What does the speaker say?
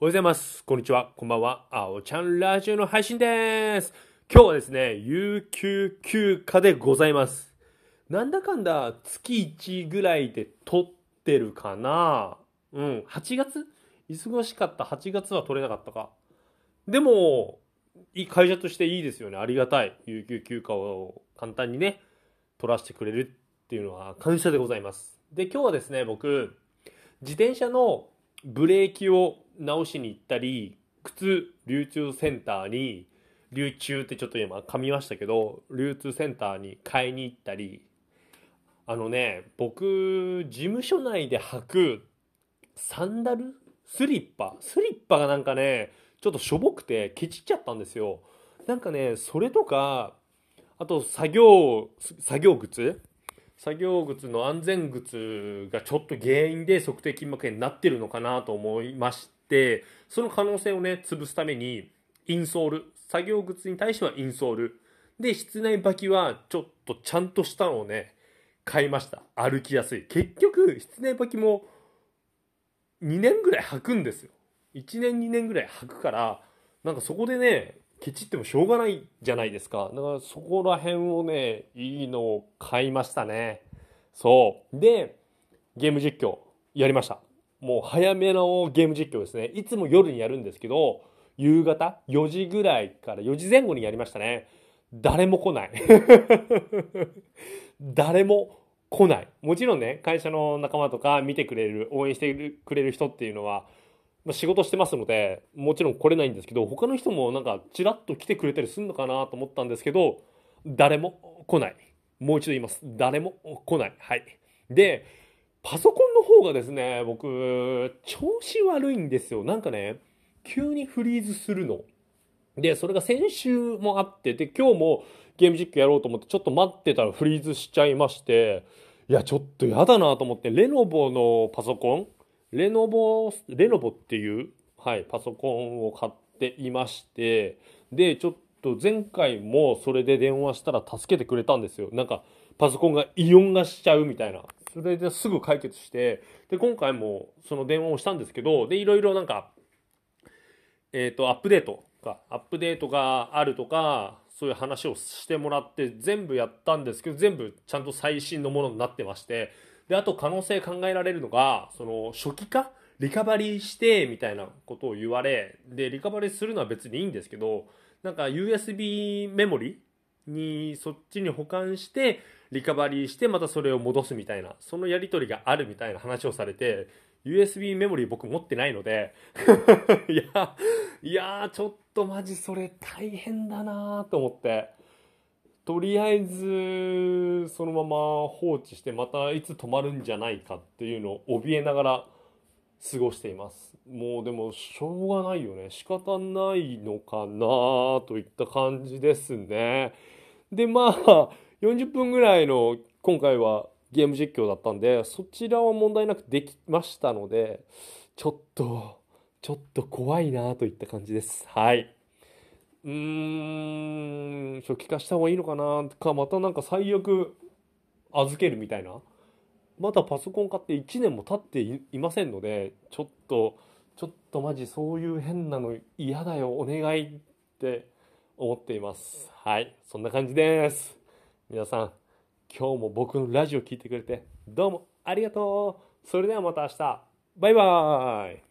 おはようございます。こんにちは。こんばんは。あおちゃんラジオの配信です。今日はですね、有給休暇でございます。なんだかんだ月1ぐらいで撮ってるかなうん、8月？忙しかった8月は撮れなかったか。でも、いい会社としていいですよね。ありがたい。有給休暇を簡単にね、取らせてくれるっていうのは感謝でございます。で、今日はですね、僕、自転車のブレーキを直しに行ったり、靴流通センターに、流通ってちょっと今噛みましたけど、流通センターに買いに行ったり、あのね、僕、事務所内で履くサンダルスリッパスリッパがなんかね、ちょっとしょぼくてケチっちゃったんですよ。なんかね、それとか、あと作業、作業靴作業靴の安全靴がちょっと原因で測定筋膜炎になってるのかなと思いまして、その可能性をね、潰すために、インソール。作業靴に対してはインソール。で、室内履きはちょっとちゃんとしたのをね、買いました。歩きやすい。結局、室内履きも2年ぐらい履くんですよ。1年2年ぐらい履くから、なんかそこでね、ケチってもしょうがないじゃないですか。だからそこら辺をね、いいのを買いましたね。そう。で、ゲーム実況やりました。もう早めのゲーム実況ですね。いつも夜にやるんですけど、夕方4時ぐらいから4時前後にやりましたね。誰も来ない。誰も来ない。もちろんね、会社の仲間とか見てくれる、応援してくれる人っていうのは、まあ、仕事してますので、もちろん来れないんですけど、他の人もなんかちらっと来てくれたりするのかなと思ったんですけど、誰も来ない。もう一度言います。誰も来ない。はい。で、パソコンの方がですね、僕、調子悪いんですよ。なんかね、急にフリーズするの。で、それが先週もあって、で、今日もゲーム実況やろうと思って、ちょっと待ってたらフリーズしちゃいまして、いや、ちょっとやだなと思って、レノボのパソコン、レノボ、レノボっていう、はい、パソコンを買っていまして、で、ちょっと前回もそれで電話したら助けてくれたんですよ。なんか、パソコンがイオンがしちゃうみたいな。それですぐ解決して、で、今回もその電話をしたんですけど、で、いろいろなんか、えっ、と、アップデートか、アップデートがあるとか、そういう話をしてもらって全部やったんですけど、全部ちゃんと最新のものになってまして、で、あと可能性考えられるのが、その初期化リカバリーして、みたいなことを言われ、で、リカバリーするのは別にいいんですけど、なんか USB メモリにそっちに保管して、リカバリーしてまたそれを戻すみたいな、そのやり取りがあるみたいな話をされて、USB メモリ僕持ってないので、いや、いやちょっとマジそれ大変だなと思って。とりあえず、そのまま放置して、またいつ止まるんじゃないかっていうのを怯えながら過ごしています。もうでも、しょうがないよね。仕方ないのかなといった感じですね。で、まあ、40分ぐらいの今回はゲーム実況だったんで、そちらは問題なくできましたので、ちょっと、ちょっと怖いなといった感じです。はい。うーん、初期化した方がいいのかなとか、またなんか最悪預けるみたいな。まだパソコン買って1年も経っていませんので、ちょっと、ちょっとマジそういう変なの嫌だよ、お願いって思っています。はい。そんな感じです。皆さん、今日も僕のラジオ聴いてくれて、どうもありがとうそれではまた明日バイバーイ